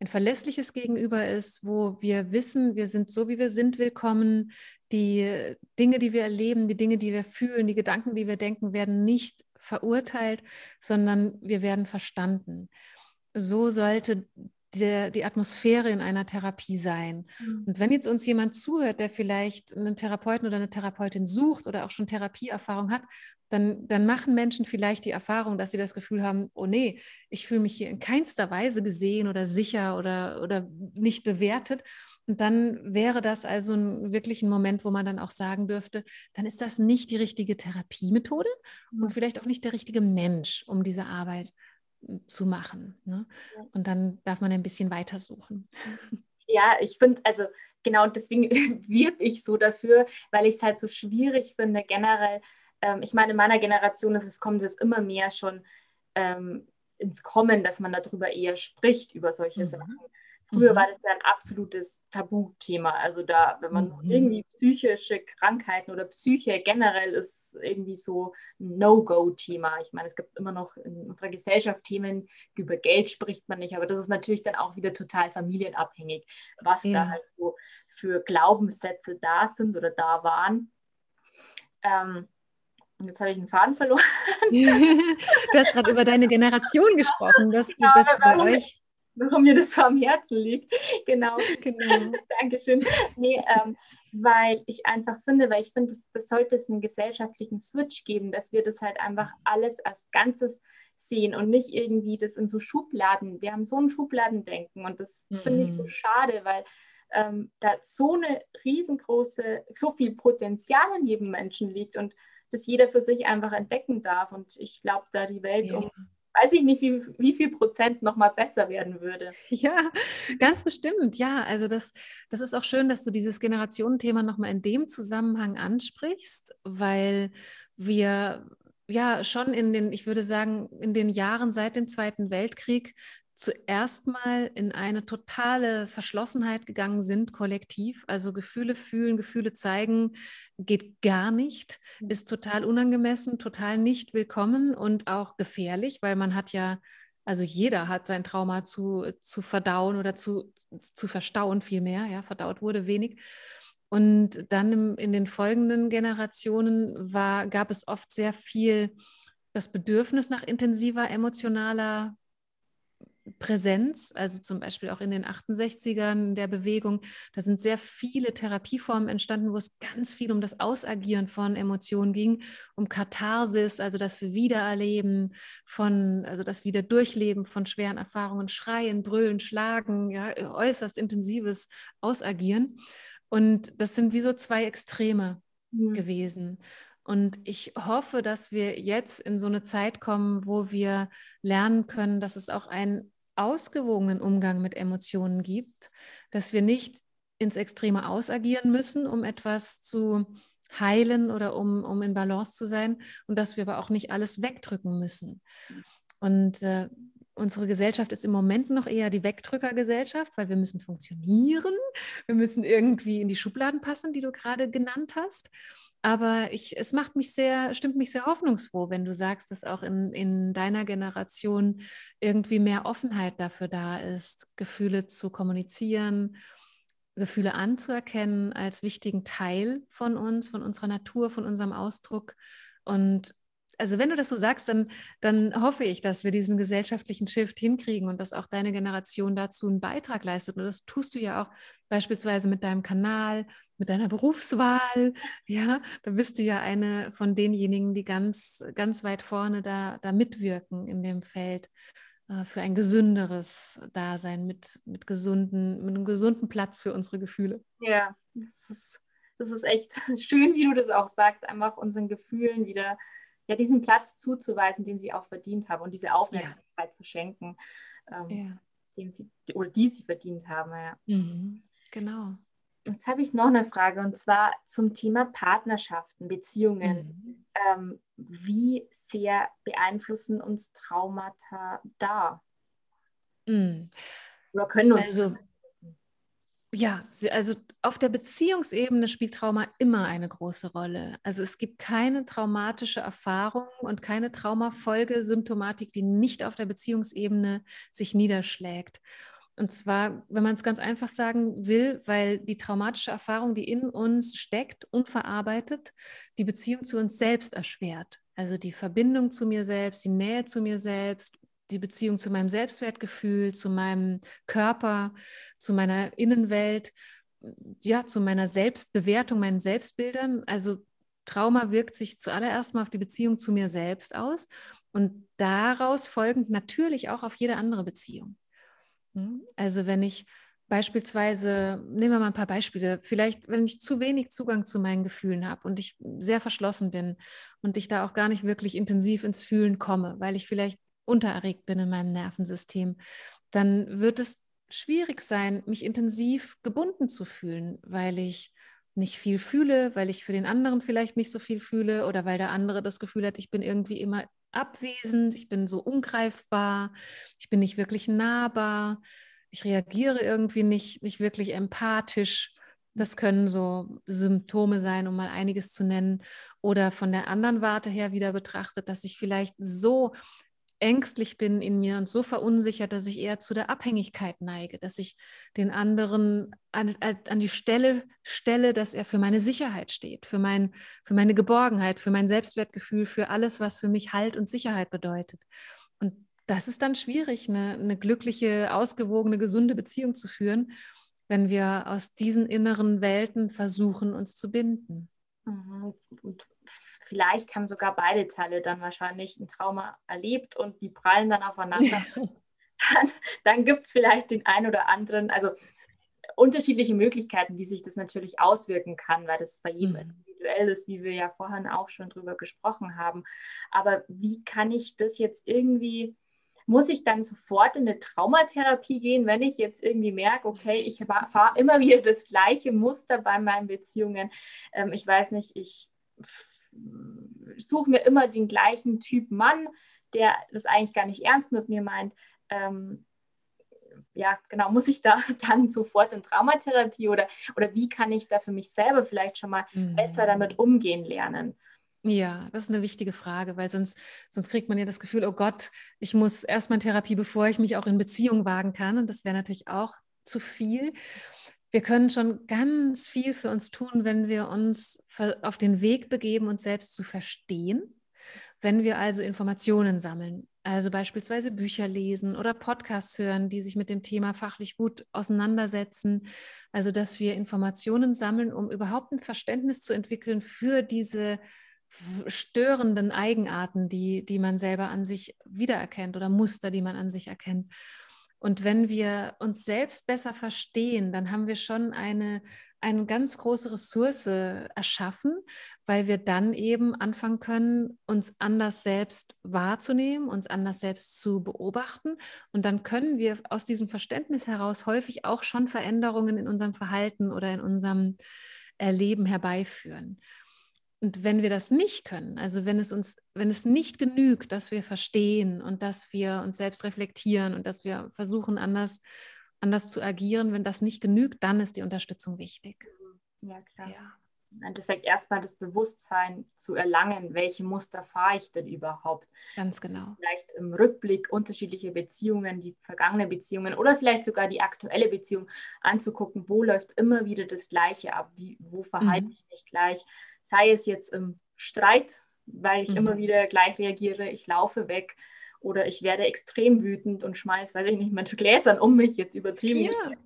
S1: ein verlässliches Gegenüber ist, wo wir wissen, wir sind so, wie wir sind, willkommen. Die Dinge, die wir erleben, die Dinge, die wir fühlen, die Gedanken, die wir denken, werden nicht verurteilt, sondern wir werden verstanden. So sollte der, die Atmosphäre in einer Therapie sein. Mhm. Und wenn jetzt uns jemand zuhört, der vielleicht einen Therapeuten oder eine Therapeutin sucht oder auch schon Therapieerfahrung hat, dann, dann machen Menschen vielleicht die Erfahrung, dass sie das Gefühl haben, oh nee, ich fühle mich hier in keinster Weise gesehen oder sicher oder, oder nicht bewertet. Und dann wäre das also ein, wirklich ein Moment, wo man dann auch sagen dürfte, dann ist das nicht die richtige Therapiemethode mhm. und vielleicht auch nicht der richtige Mensch, um diese Arbeit zu machen. Ne? Und dann darf man ein bisschen weitersuchen. *laughs*
S2: Ja, ich finde, also genau deswegen *laughs* wirb ich so dafür, weil ich es halt so schwierig finde, generell. Ähm, ich meine, in meiner Generation ist es, kommt es immer mehr schon ähm, ins Kommen, dass man darüber eher spricht, über solche mhm. Sachen. Früher mhm. war das ja ein absolutes Tabuthema. Also da, wenn man mhm. irgendwie psychische Krankheiten oder Psyche generell ist irgendwie so ein No-Go-Thema. Ich meine, es gibt immer noch in unserer Gesellschaft Themen, über Geld spricht man nicht, aber das ist natürlich dann auch wieder total familienabhängig, was ja. da halt so für Glaubenssätze da sind oder da waren. Ähm, Jetzt habe ich einen Faden verloren. *laughs*
S1: du hast gerade über deine Generation gesprochen, dass genau, du das bei euch *laughs*
S2: warum mir das so am Herzen liegt. Genau, *laughs* genau. *laughs* Dankeschön. Nee, ähm, weil ich einfach finde, weil ich finde, das, das sollte es einen gesellschaftlichen Switch geben, dass wir das halt einfach alles als Ganzes sehen und nicht irgendwie das in so Schubladen. Wir haben so ein Schubladendenken und das mhm. finde ich so mhm. schade, weil ähm, da so eine riesengroße, so viel Potenzial in jedem Menschen liegt und das jeder für sich einfach entdecken darf. Und ich glaube, da die Welt ja. um weiß ich nicht, wie, wie viel Prozent nochmal besser werden würde.
S1: Ja, ganz bestimmt. Ja, also das, das ist auch schön, dass du dieses Generationenthema nochmal in dem Zusammenhang ansprichst, weil wir ja schon in den, ich würde sagen, in den Jahren seit dem Zweiten Weltkrieg zuerst mal in eine totale Verschlossenheit gegangen sind, kollektiv. Also Gefühle fühlen, Gefühle zeigen, geht gar nicht, mhm. ist total unangemessen, total nicht willkommen und auch gefährlich, weil man hat ja, also jeder hat sein Trauma zu, zu verdauen oder zu, zu verstauen vielmehr, ja, verdaut wurde wenig. Und dann im, in den folgenden Generationen war, gab es oft sehr viel das Bedürfnis nach intensiver emotionaler Präsenz, also zum Beispiel auch in den 68ern der Bewegung, da sind sehr viele Therapieformen entstanden, wo es ganz viel um das Ausagieren von Emotionen ging, um Katharsis, also das Wiedererleben von, also das Wiederdurchleben von schweren Erfahrungen, Schreien, Brüllen, Schlagen, ja, äußerst intensives Ausagieren. Und das sind wie so zwei Extreme mhm. gewesen. Und ich hoffe, dass wir jetzt in so eine Zeit kommen, wo wir lernen können, dass es auch ein ausgewogenen Umgang mit Emotionen gibt, dass wir nicht ins Extreme ausagieren müssen, um etwas zu heilen oder um, um in Balance zu sein und dass wir aber auch nicht alles wegdrücken müssen. Und äh, unsere Gesellschaft ist im Moment noch eher die Wegdrückergesellschaft, weil wir müssen funktionieren, wir müssen irgendwie in die Schubladen passen, die du gerade genannt hast. Aber ich, es macht mich sehr, stimmt mich sehr hoffnungsfroh, wenn du sagst, dass auch in, in deiner Generation irgendwie mehr Offenheit dafür da ist, Gefühle zu kommunizieren, Gefühle anzuerkennen als wichtigen Teil von uns, von unserer Natur, von unserem Ausdruck. Und also wenn du das so sagst, dann, dann hoffe ich, dass wir diesen gesellschaftlichen Shift hinkriegen und dass auch deine Generation dazu einen Beitrag leistet. Und das tust du ja auch beispielsweise mit deinem Kanal, mit deiner Berufswahl. Ja, da bist du ja eine von denjenigen, die ganz, ganz weit vorne da, da mitwirken in dem Feld äh, für ein gesünderes Dasein mit, mit, gesunden, mit einem gesunden Platz für unsere Gefühle.
S2: Ja, das ist, das ist echt *laughs* schön, wie du das auch sagst, einfach unseren Gefühlen wieder ja, diesen Platz zuzuweisen, den sie auch verdient haben und diese Aufmerksamkeit ja. zu schenken, ähm, ja. den sie oder die sie verdient haben. Ja.
S1: Mhm. Genau.
S2: Jetzt habe ich noch eine Frage und zwar zum Thema Partnerschaften, Beziehungen. Mhm. Ähm, wie sehr beeinflussen uns Traumata da?
S1: Mhm. Oder können uns also, ja, also auf der Beziehungsebene spielt Trauma immer eine große Rolle. Also es gibt keine traumatische Erfahrung und keine Traumafolgesymptomatik, die nicht auf der Beziehungsebene sich niederschlägt. Und zwar, wenn man es ganz einfach sagen will, weil die traumatische Erfahrung, die in uns steckt, unverarbeitet, die Beziehung zu uns selbst erschwert. Also die Verbindung zu mir selbst, die Nähe zu mir selbst, die Beziehung zu meinem Selbstwertgefühl, zu meinem Körper, zu meiner Innenwelt, ja, zu meiner Selbstbewertung, meinen Selbstbildern. Also Trauma wirkt sich zuallererst mal auf die Beziehung zu mir selbst aus und daraus folgend natürlich auch auf jede andere Beziehung. Hm? Also wenn ich beispielsweise, nehmen wir mal ein paar Beispiele, vielleicht wenn ich zu wenig Zugang zu meinen Gefühlen habe und ich sehr verschlossen bin und ich da auch gar nicht wirklich intensiv ins Fühlen komme, weil ich vielleicht untererregt bin in meinem Nervensystem, dann wird es schwierig sein, mich intensiv gebunden zu fühlen, weil ich nicht viel fühle, weil ich für den anderen vielleicht nicht so viel fühle oder weil der andere das Gefühl hat, ich bin irgendwie immer abwesend, ich bin so ungreifbar, ich bin nicht wirklich nahbar, ich reagiere irgendwie nicht, nicht wirklich empathisch. Das können so Symptome sein, um mal einiges zu nennen. Oder von der anderen Warte her wieder betrachtet, dass ich vielleicht so ängstlich bin in mir und so verunsichert, dass ich eher zu der Abhängigkeit neige, dass ich den anderen an, an, die Stelle stelle, dass er für meine Sicherheit steht, für, mein, für meine Geborgenheit, für mein Selbstwertgefühl, für alles, was für mich Halt und Sicherheit bedeutet. Und das ist dann schwierig, eine, eine glückliche, ausgewogene, gesunde Beziehung zu führen, wenn wir aus diesen inneren Welten versuchen, uns zu binden.
S2: Mhm. Und vielleicht haben sogar beide Teile dann wahrscheinlich ein Trauma erlebt und die prallen dann aufeinander. *laughs* dann, dann gibt es vielleicht den einen oder anderen, also unterschiedliche Möglichkeiten, wie sich das natürlich auswirken kann, weil das bei jedem mhm. individuell ist, wie wir ja vorhin auch schon drüber gesprochen haben. Aber wie kann ich das jetzt irgendwie, muss ich dann sofort in eine Traumatherapie gehen, wenn ich jetzt irgendwie merke, okay, ich fahre immer wieder das gleiche Muster bei meinen Beziehungen. Ähm, ich weiß nicht, ich suche mir immer den gleichen Typ Mann, der das eigentlich gar nicht ernst mit mir meint. Ähm, ja, genau, muss ich da *laughs* dann sofort in Traumatherapie oder, oder wie kann ich da für mich selber vielleicht schon mal mhm. besser damit umgehen lernen?
S1: Ja, das ist eine wichtige Frage, weil sonst, sonst kriegt man ja das Gefühl, oh Gott, ich muss erstmal in Therapie, bevor ich mich auch in Beziehung wagen kann. Und das wäre natürlich auch zu viel wir können schon ganz viel für uns tun, wenn wir uns auf den Weg begeben, uns selbst zu verstehen. Wenn wir also Informationen sammeln, also beispielsweise Bücher lesen oder Podcasts hören, die sich mit dem Thema fachlich gut auseinandersetzen, also dass wir Informationen sammeln, um überhaupt ein Verständnis zu entwickeln für diese störenden Eigenarten, die, die man selber an sich wiedererkennt oder Muster, die man an sich erkennt. Und wenn wir uns selbst besser verstehen, dann haben wir schon eine, eine ganz große Ressource erschaffen, weil wir dann eben anfangen können, uns anders selbst wahrzunehmen, uns anders selbst zu beobachten. Und dann können wir aus diesem Verständnis heraus häufig auch schon Veränderungen in unserem Verhalten oder in unserem Erleben herbeiführen. Und wenn wir das nicht können, also wenn es uns, wenn es nicht genügt, dass wir verstehen und dass wir uns selbst reflektieren und dass wir versuchen, anders, anders zu agieren, wenn das nicht genügt, dann ist die Unterstützung wichtig.
S2: Ja, klar. Ja. Im Endeffekt erstmal das Bewusstsein zu erlangen, welche Muster fahre ich denn überhaupt?
S1: Ganz genau.
S2: Vielleicht im Rückblick unterschiedliche Beziehungen, die vergangene Beziehungen oder vielleicht sogar die aktuelle Beziehung anzugucken, wo läuft immer wieder das Gleiche ab, wie, wo verhalte mhm. ich mich gleich, sei es jetzt im Streit, weil ich mhm. immer wieder gleich reagiere, ich laufe weg oder ich werde extrem wütend und schmeiße, weiß ich nicht, mit Gläsern um mich, jetzt übertrieben. Ja. *laughs*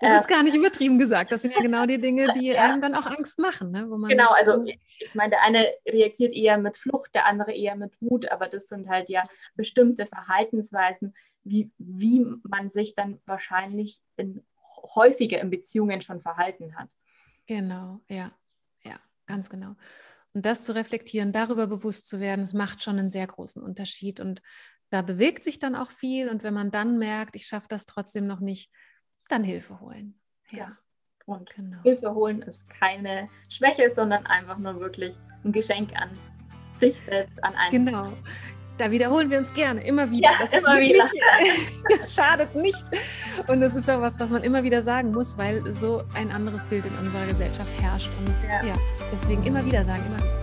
S1: Das ist gar nicht übertrieben gesagt. Das sind ja genau die Dinge, die *laughs* ja. einem dann auch Angst machen. Ne?
S2: genau, also ich meine, der eine reagiert eher mit Flucht, der andere eher mit Wut, aber das sind halt ja bestimmte Verhaltensweisen, wie, wie man sich dann wahrscheinlich in, häufiger in Beziehungen schon verhalten hat.
S1: Genau, ja. Ganz genau. Und das zu reflektieren, darüber bewusst zu werden, das macht schon einen sehr großen Unterschied. Und da bewegt sich dann auch viel. Und wenn man dann merkt, ich schaffe das trotzdem noch nicht, dann Hilfe holen.
S2: Ja. ja. Und genau. Hilfe holen ist keine Schwäche, sondern einfach nur wirklich ein Geschenk an dich selbst, an einen.
S1: Genau. Da wiederholen wir uns gerne, immer wieder.
S2: Ja, das immer wirklich,
S1: wieder. *laughs* Es schadet nicht. Und es ist auch was, was man immer wieder sagen muss, weil so ein anderes Bild in unserer Gesellschaft herrscht. Und ja, ja deswegen immer wieder sagen, immer wieder.